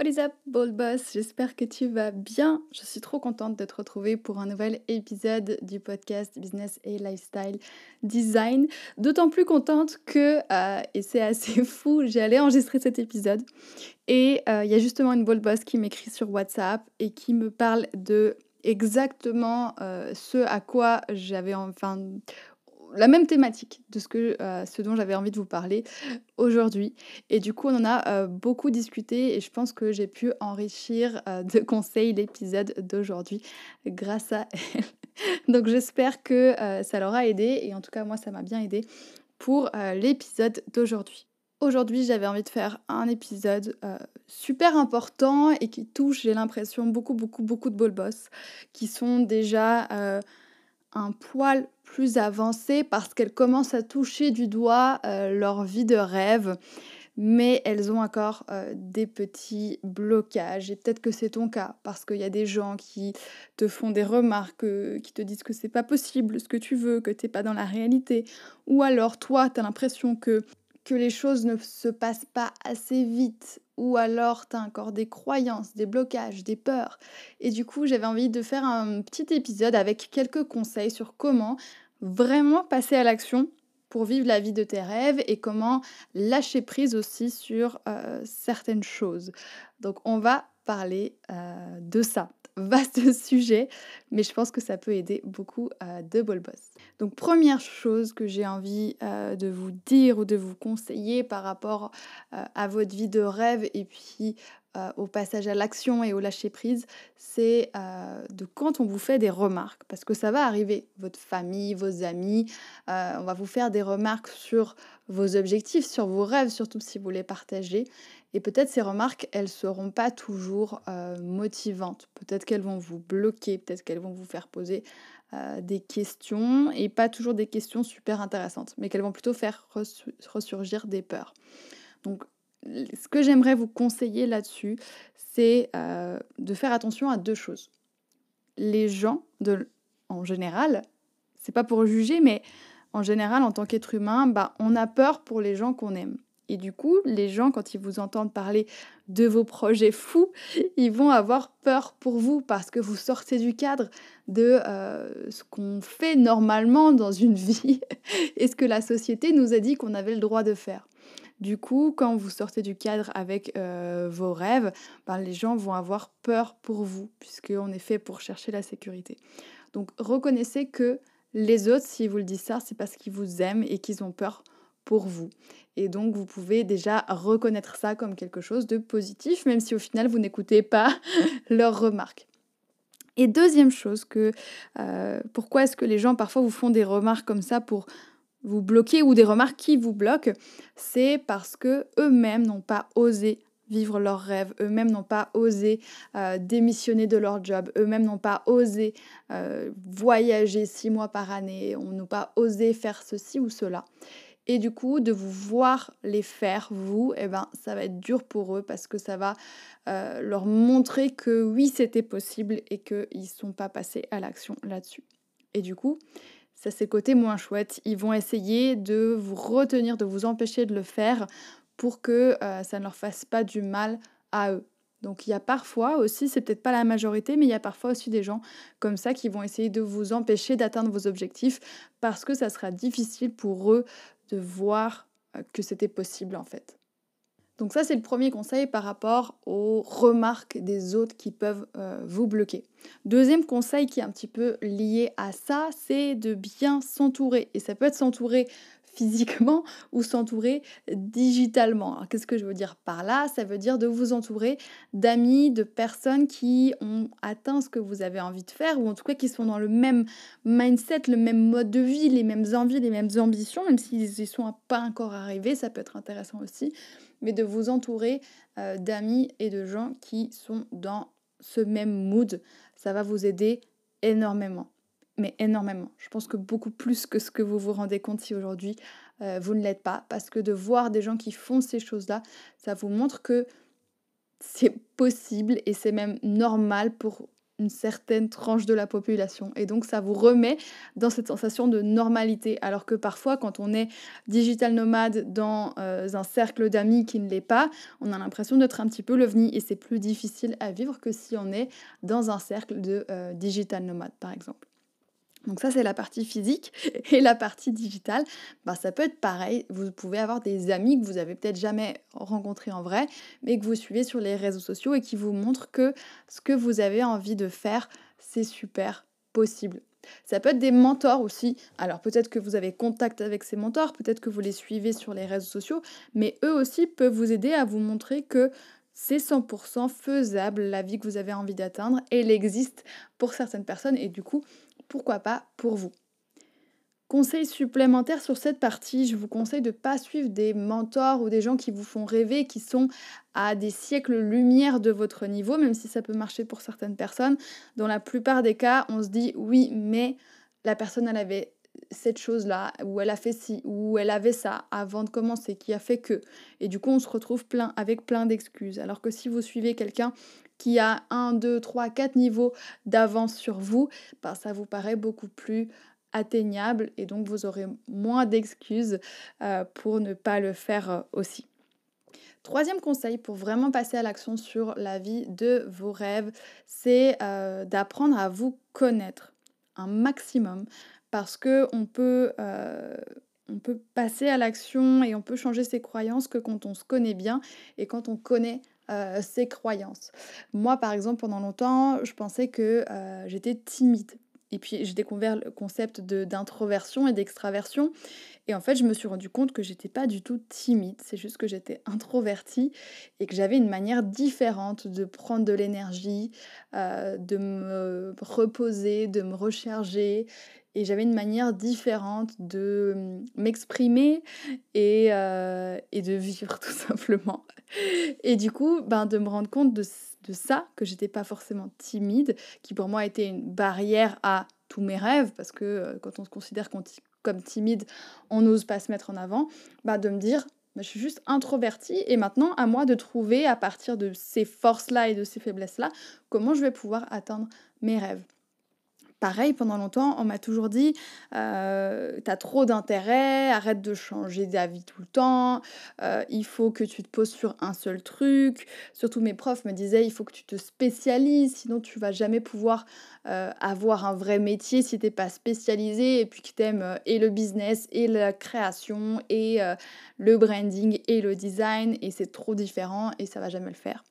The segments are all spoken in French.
What is up, Ball Boss J'espère que tu vas bien. Je suis trop contente de te retrouver pour un nouvel épisode du podcast Business et Lifestyle Design. D'autant plus contente que, euh, et c'est assez fou, j'allais enregistrer cet épisode et euh, il y a justement une Ball Boss qui m'écrit sur WhatsApp et qui me parle de exactement euh, ce à quoi j'avais enfin la même thématique de ce, que, euh, ce dont j'avais envie de vous parler aujourd'hui. Et du coup, on en a euh, beaucoup discuté et je pense que j'ai pu enrichir euh, de conseils l'épisode d'aujourd'hui grâce à elle. Donc j'espère que ça l'aura aidé et en tout cas, moi, ça m'a bien aidé pour l'épisode d'aujourd'hui. Aujourd'hui, j'avais envie de faire un épisode super important et qui touche, j'ai l'impression, beaucoup, beaucoup, beaucoup de boss qui sont déjà un poil plus avancées parce qu'elles commencent à toucher du doigt euh, leur vie de rêve, mais elles ont encore euh, des petits blocages. Et peut-être que c'est ton cas, parce qu'il y a des gens qui te font des remarques, euh, qui te disent que c'est pas possible ce que tu veux, que t'es pas dans la réalité, ou alors toi, tu as l'impression que que les choses ne se passent pas assez vite ou alors tu as encore des croyances, des blocages, des peurs. Et du coup, j'avais envie de faire un petit épisode avec quelques conseils sur comment vraiment passer à l'action pour vivre la vie de tes rêves et comment lâcher prise aussi sur euh, certaines choses. Donc on va euh, de ça vaste sujet, mais je pense que ça peut aider beaucoup euh, de ball boss. Donc première chose que j'ai envie euh, de vous dire ou de vous conseiller par rapport à votre vie de rêve et puis au passage à l'action et au lâcher prise, c'est de quand on vous fait des remarques, parce que ça va arriver, votre famille, vos amis, on va vous faire des remarques sur vos objectifs, sur vos rêves, surtout si vous les partagez. Et peut-être ces remarques, elles ne seront pas toujours euh, motivantes. Peut-être qu'elles vont vous bloquer, peut-être qu'elles vont vous faire poser euh, des questions, et pas toujours des questions super intéressantes, mais qu'elles vont plutôt faire ressurgir des peurs. Donc, ce que j'aimerais vous conseiller là-dessus, c'est euh, de faire attention à deux choses. Les gens, en général, c'est pas pour juger, mais en général, en tant qu'être humain, bah, on a peur pour les gens qu'on aime. Et du coup, les gens, quand ils vous entendent parler de vos projets fous, ils vont avoir peur pour vous parce que vous sortez du cadre de euh, ce qu'on fait normalement dans une vie et ce que la société nous a dit qu'on avait le droit de faire. Du coup, quand vous sortez du cadre avec euh, vos rêves, ben, les gens vont avoir peur pour vous, puisqu'on est fait pour chercher la sécurité. Donc reconnaissez que les autres, s'ils vous le disent ça, c'est parce qu'ils vous aiment et qu'ils ont peur pour vous. Et donc, vous pouvez déjà reconnaître ça comme quelque chose de positif, même si au final, vous n'écoutez pas leurs remarques. Et deuxième chose, que euh, pourquoi est-ce que les gens parfois vous font des remarques comme ça pour vous bloquer ou des remarques qui vous bloquent C'est parce que eux-mêmes n'ont pas osé vivre leurs rêves, eux-mêmes n'ont pas osé euh, démissionner de leur job, eux-mêmes n'ont pas osé euh, voyager six mois par année, on n'a pas osé faire ceci ou cela. Et du coup, de vous voir les faire, vous, eh ben, ça va être dur pour eux parce que ça va euh, leur montrer que oui, c'était possible et qu'ils ne sont pas passés à l'action là-dessus. Et du coup, ça c'est côté moins chouette. Ils vont essayer de vous retenir, de vous empêcher de le faire pour que euh, ça ne leur fasse pas du mal à eux. Donc il y a parfois aussi, c'est peut-être pas la majorité, mais il y a parfois aussi des gens comme ça qui vont essayer de vous empêcher d'atteindre vos objectifs parce que ça sera difficile pour eux de voir euh, que c'était possible en fait. Donc ça, c'est le premier conseil par rapport aux remarques des autres qui peuvent euh, vous bloquer. Deuxième conseil qui est un petit peu lié à ça, c'est de bien s'entourer. Et ça peut être s'entourer physiquement ou s'entourer digitalement. Qu'est-ce que je veux dire par là? Ça veut dire de vous entourer d'amis, de personnes qui ont atteint ce que vous avez envie de faire ou en tout cas qui sont dans le même mindset, le même mode de vie, les mêmes envies, les mêmes ambitions, même s'ils y sont pas encore arrivés, ça peut être intéressant aussi, mais de vous entourer euh, d'amis et de gens qui sont dans ce même mood, ça va vous aider énormément. mais énormément. Je pense que beaucoup plus que ce que vous vous rendez compte si aujourd'hui euh, vous ne l'êtes pas. Parce que de voir des gens qui font ces choses-là, ça vous montre que c'est possible et c'est même normal pour une certaine tranche de la population. Et donc ça vous remet dans cette sensation de normalité. Alors que parfois quand on est digital nomade dans euh, un cercle d'amis qui ne l'est pas, on a l'impression d'être un petit peu l'ovni et c'est plus difficile à vivre que si on est dans un cercle de euh, digital nomade par exemple. Donc ça c'est la partie physique et la partie digitale, bah, ça peut être pareil. Vous pouvez avoir des amis que vous avez peut-être jamais rencontrés en vrai, mais que vous suivez sur les réseaux sociaux et qui vous montrent que ce que vous avez envie de faire, c'est super possible. Ça peut être des mentors aussi. Alors peut-être que vous avez contact avec ces mentors, peut-être que vous les suivez sur les réseaux sociaux, mais eux aussi peuvent vous aider à vous montrer que c'est 100% faisable la vie que vous avez envie d'atteindre. Elle existe pour certaines personnes et du coup, pourquoi pas pour vous. Conseil supplémentaire sur cette partie, je vous conseille de ne pas suivre des mentors ou des gens qui vous font rêver, qui sont à des siècles-lumière de votre niveau, même si ça peut marcher pour certaines personnes. Dans la plupart des cas, on se dit oui, mais la personne, elle avait cette chose-là, ou elle a fait ci, ou elle avait ça avant de commencer, qui a fait que. Et du coup, on se retrouve plein, avec plein d'excuses. Alors que si vous suivez quelqu'un qui a un, deux, trois, quatre niveaux d'avance sur vous, ben, ça vous paraît beaucoup plus atteignable et donc vous aurez moins d'excuses euh, pour ne pas le faire euh, aussi. Troisième conseil pour vraiment passer à l'action sur la vie de vos rêves, c'est euh, d'apprendre à vous connaître un maximum parce que on peut, on peut passer à l'action et on peut changer ses croyances que quand on se connaît bien et quand on connaît euh, ses croyances. Moi, par exemple, pendant longtemps, je pensais que euh, j'étais timide. Et puis j'ai découvert le concept d'introversion et d'extraversion. Et en fait, je me suis rendu compte que j'étais pas du tout timide. C'est juste que j'étais introvertie et que j'avais une manière différente de prendre de l'énergie, euh, de me reposer, de me recharger et j'avais une manière différente de hum, m'exprimer et, euh, et, de vivre tout simplement. Et du coup, ben, de me rendre compte de, de ça, que j'étais pas forcément timide, qui pour moi était une barrière à tous mes rêves, parce que euh, quand on se considère comme timide, on n'ose pas se mettre en avant, ben, de me dire, ben, je suis juste introvertie et maintenant à moi de trouver à partir de ces forces-là et de ces faiblesses-là, comment je vais pouvoir atteindre mes rêves. Pareil, pendant longtemps, on m'a toujours dit euh, T'as trop d'intérêt, arrête de changer d'avis tout le temps, euh, il faut que tu te poses sur un seul truc. Surtout mes profs me disaient Il faut que tu te spécialises, sinon tu vas jamais pouvoir euh, avoir un vrai métier si t'es pas spécialisé et puis que t'aimes aimes et le business et la création et le branding et le design et c'est trop différent et ça va jamais le faire.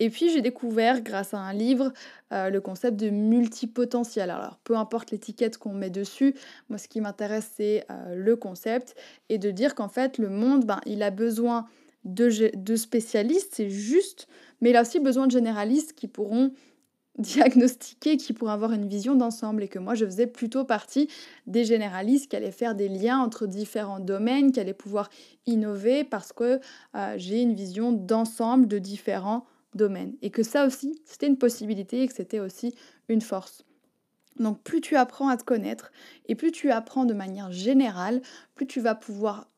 Et puis j'ai découvert grâce à un livre euh, le concept de multipotentiel. Alors peu importe l'étiquette qu'on met dessus, moi ce qui m'intéresse c'est euh, le concept et de dire qu'en fait le monde, ben, il a besoin de, spécialistes, c'est juste, mais il a aussi besoin de généralistes qui pourront diagnostiquer, qui pourront avoir une vision d'ensemble et que moi je faisais plutôt partie des généralistes qui allaient faire des liens entre différents domaines, qui allaient pouvoir innover parce que euh, j'ai une vision d'ensemble de différents domaine. Et que ça aussi, c'était une possibilité et que c'était aussi une force. Donc plus tu apprends à te connaître et plus tu apprends de manière générale, plus tu vas pouvoir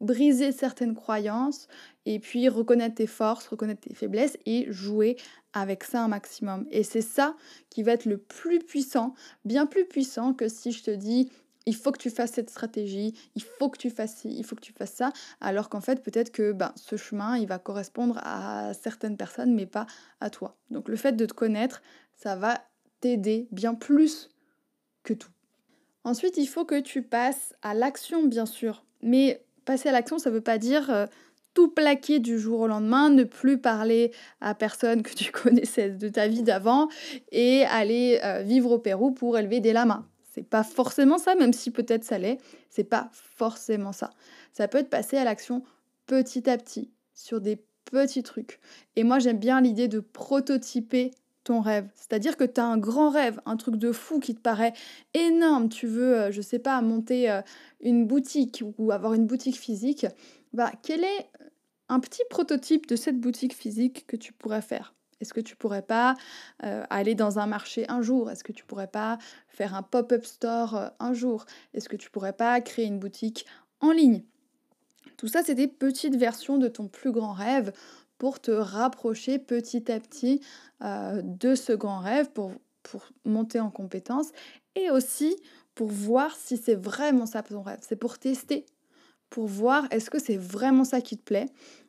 briser certaines croyances et puis reconnaître tes forces, reconnaître tes faiblesses et jouer avec ça un maximum. Et c'est ça qui va être le plus puissant, bien plus puissant que si je te dis il faut que tu fasses cette stratégie, il faut que tu fasses il faut que tu fasses ça, alors qu'en fait peut-être que ben, ce chemin il va correspondre à certaines personnes mais pas à toi. Donc le fait de te connaître, ça va t'aider bien plus que tout. Ensuite, il faut que tu passes à l'action bien sûr, mais passer à l'action ça ne veut pas dire euh, tout plaquer du jour au lendemain, ne plus parler à personne que tu connaissais de ta vie d'avant et aller euh, vivre au Pérou pour élever des lamas. C'est pas forcément ça, même si peut-être ça l'est. C'est pas forcément ça. Ça peut être passé à l'action petit à petit, sur des petits trucs. Et moi, j'aime bien l'idée de prototyper ton rêve. C'est-à-dire que tu as un grand rêve, un truc de fou qui te paraît énorme. Tu veux, euh, je sais pas, monter euh, une boutique ou avoir une boutique physique. Bah, quel est un petit prototype de cette boutique physique que tu pourrais faire? Est-ce que tu pourrais pas euh, aller dans un marché un jour? Est-ce que tu pourrais pas faire un pop-up store euh, un jour? Est-ce que tu pourrais pas créer une boutique en ligne? Tout ça, c'est des petites versions de ton plus grand rêve pour te rapprocher petit à petit euh, de ce grand rêve, pour, pour monter en compétence et aussi pour voir si c'est vraiment ça ton rêve. C'est pour tester, pour voir est-ce que c'est vraiment ça qui te plaît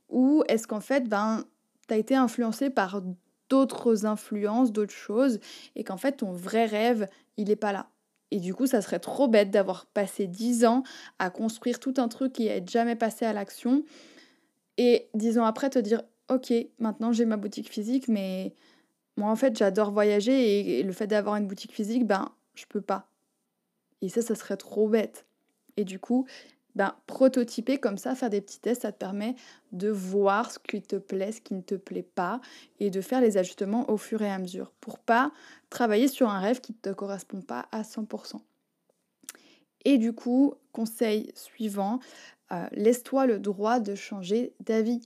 ou est-ce qu'en fait, ben, tu été influencé par d'autres influences, d'autres choses, et qu'en fait ton vrai rêve, il n'est pas là. Et du coup, ça serait trop bête d'avoir passé 10 ans à construire tout un truc qui n'est jamais passé à l'action, et 10 ans après te dire, ok, maintenant j'ai ma boutique physique, mais moi en fait j'adore voyager, et, le fait d'avoir une boutique physique, ben je peux pas. Et ça, ça serait trop bête. Et du coup, ben, prototyper comme ça, faire des petits tests, ça te permet de voir ce qui te plaît, ce qui ne te plaît pas, et de faire les ajustements au fur et à mesure, pour pas travailler sur un rêve qui ne te correspond pas à 100%. Et du coup, conseil suivant, euh, laisse-toi le droit de changer d'avis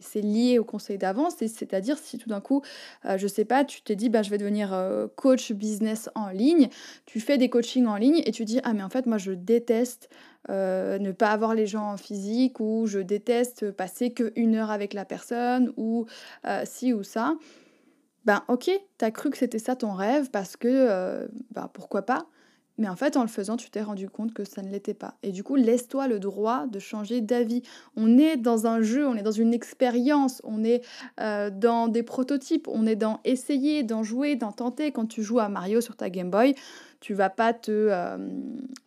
c'est lié au conseil d'avance, c'est-à-dire si tout d'un coup, euh, je sais pas, tu t'es dit, bah, je vais devenir euh, coach business en ligne, tu fais des coachings en ligne et tu dis, ah mais en fait, moi je déteste euh, ne pas avoir les gens en physique ou je déteste passer qu'une heure avec la personne ou ci ou ça. Ben ok, t'as cru que c'était ça ton rêve parce que, ben, pourquoi pas? Mais en fait, en le faisant, tu t'es rendu compte que ça ne l'était pas. Et du coup, laisse-toi le droit de changer d'avis. On est dans un jeu, on est dans une expérience, on est euh, dans des prototypes, on est dans essayer, d'en jouer, d'en tenter. Quand tu joues à Mario sur ta Game Boy, tu vas pas te euh,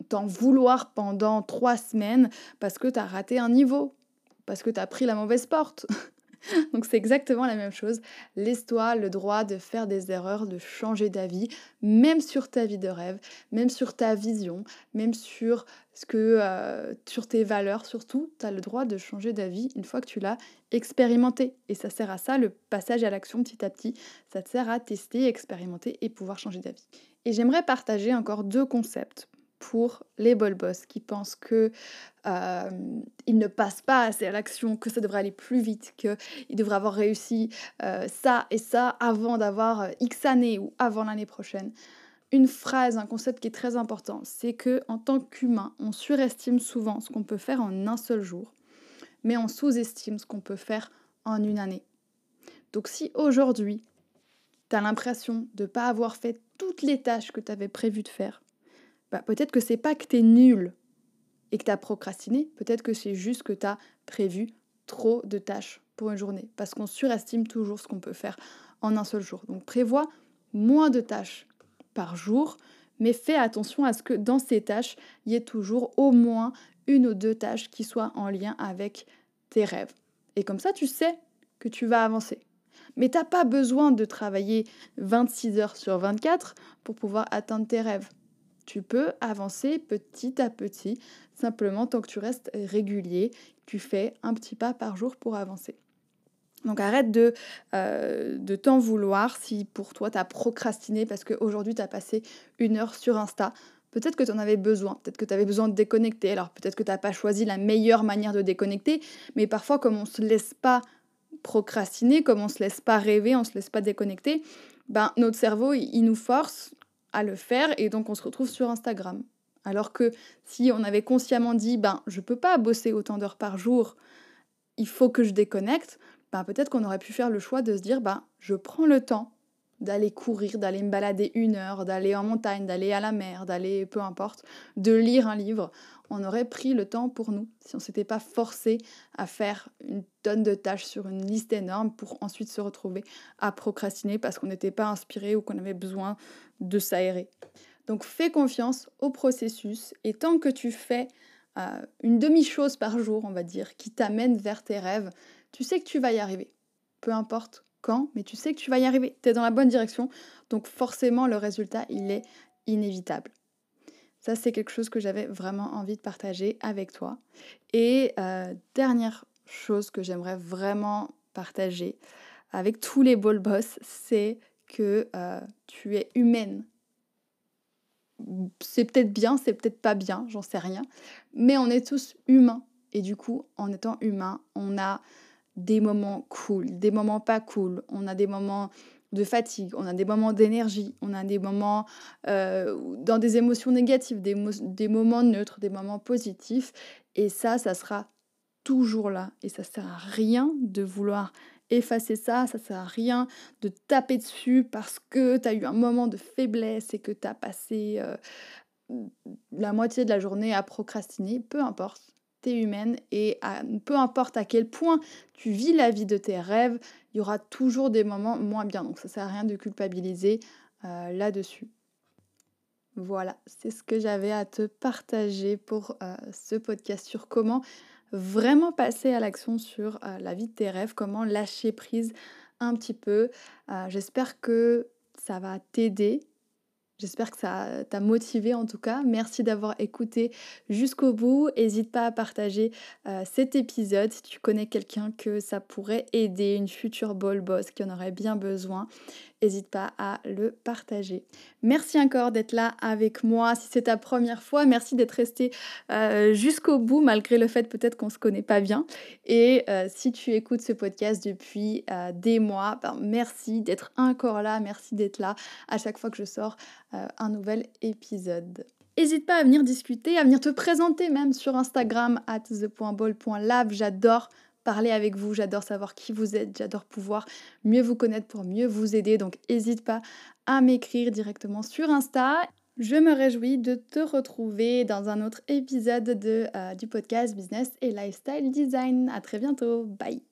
t'en vouloir pendant trois semaines parce que tu as raté un niveau, parce que tu as pris la mauvaise porte. Donc c'est exactement la même chose. Laisse-toi le droit de faire des erreurs, de changer d'avis, même sur ta vie de rêve, même sur ta vision, même sur ce que euh, sur tes valeurs surtout, tu as le droit de changer d'avis une fois que tu l'as expérimenté. Et ça sert à ça, le passage à l'action petit à petit. Ça sert à tester, expérimenter et pouvoir changer d'avis. Et j'aimerais partager encore deux concepts pour les bol boss qui pensent que euh, ils ne passent pas assez à l'action, que ça devrait aller plus vite, qu'ils devraient avoir réussi euh, ça et ça avant d'avoir euh, X années ou avant l'année prochaine. Une phrase, un concept qui est très important, c'est que en tant qu'humain, on surestime souvent ce qu'on peut faire en un seul jour, mais on sous-estime ce qu'on peut faire en une année. Donc si aujourd'hui, tu as l'impression de ne pas avoir fait toutes les tâches que tu avais prévu de faire, bah, peut-être que c'est pas que tu es nul et que tu as procrastiné, peut-être que c'est juste que tu as prévu trop de tâches pour une journée, parce qu'on surestime toujours ce qu'on peut faire en un seul jour. Donc prévois moins de tâches par jour, mais fais attention à ce que dans ces tâches, il y ait toujours au moins une ou deux tâches qui soient en lien avec tes rêves. Et comme ça, tu sais que tu vas avancer. Mais tu n'as pas besoin de travailler 26 heures sur 24 pour pouvoir atteindre tes rêves. Tu peux avancer petit à petit, simplement tant que tu restes régulier, tu fais un petit pas par jour pour avancer. Donc arrête de, euh, de t'en vouloir si pour toi tu as procrastiné parce qu'aujourd'hui tu as passé une heure sur Insta. Peut-être que tu en avais besoin, peut-être que tu avais besoin de déconnecter, alors peut-être que tu n'as pas choisi la meilleure manière de déconnecter, mais parfois comme on ne se laisse pas procrastiner, comme on ne se laisse pas rêver, on ne se laisse pas déconnecter, ben, notre cerveau il nous force à le faire et donc on se retrouve sur Instagram. Alors que si on avait consciemment dit ben je peux pas bosser autant d'heures par jour, il faut que je déconnecte, ben peut-être qu'on aurait pu faire le choix de se dire ben je prends le temps d'aller courir, d'aller me balader une heure, d'aller en montagne, d'aller à la mer, d'aller peu importe, de lire un livre. On aurait pris le temps pour nous si on s'était pas forcé à faire une tonne de tâches sur une liste énorme pour ensuite se retrouver à procrastiner parce qu'on n'était pas inspiré ou qu'on avait besoin de s'aérer. Donc fais confiance au processus et tant que tu fais euh, une demi-chose par jour, on va dire, qui t'amène vers tes rêves, tu sais que tu vas y arriver. Peu importe quand, mais tu sais que tu vas y arriver. Tu es dans la bonne direction, donc forcément le résultat, il est inévitable. Ça, c'est quelque chose que j'avais vraiment envie de partager avec toi. Et euh, dernière chose que j'aimerais vraiment partager avec tous les ball boss, c'est que euh, tu es humaine. C'est peut-être bien, c'est peut-être pas bien, j'en sais rien. Mais on est tous humains. Et du coup, en étant humain, on a des moments cool, des moments pas cool. On a des moments de fatigue, on a des moments d'énergie, on a des moments euh, dans des émotions négatives, des, moments neutres, des moments positifs. Et ça, ça sera toujours là. Et ça sert à rien de vouloir effacer ça, ça sert à rien de taper dessus parce que tu as eu un moment de faiblesse et que tu as passé euh, la moitié de la journée à procrastiner, peu importe humaine et peu importe à quel point tu vis la vie de tes rêves, il y aura toujours des moments moins bien. Donc ça sert à rien de culpabiliser euh, là-dessus. Voilà, c'est ce que j'avais à te partager pour euh, ce podcast sur comment vraiment passer à l'action sur euh, la vie de tes rêves, comment lâcher prise un petit peu. J'espère que ça va t'aider J'espère que ça t'a motivé en tout cas. Merci d'avoir écouté jusqu'au bout. N'hésite pas à partager euh, cet épisode si tu connais quelqu'un que ça pourrait aider, une future ball boss qui en aurait bien besoin n'hésite pas à le partager. Merci encore d'être là avec moi. Si c'est ta première fois, merci d'être resté euh, jusqu'au bout malgré le fait peut-être qu'on ne se connaît pas bien. Et euh, si tu écoutes ce podcast depuis euh, des mois, ben, merci d'être encore là, merci d'être là à chaque fois que je sors un nouvel épisode. N'hésite pas à venir discuter, à venir te présenter même sur Instagram at the.ball.lab. J'adore parler avec vous, j'adore savoir qui vous êtes, j'adore pouvoir mieux vous connaître pour mieux vous aider. Donc n'hésite pas à m'écrire directement sur Insta. Je me réjouis de te retrouver dans un autre épisode de, euh, du podcast Business et Lifestyle Design. À très bientôt. Bye.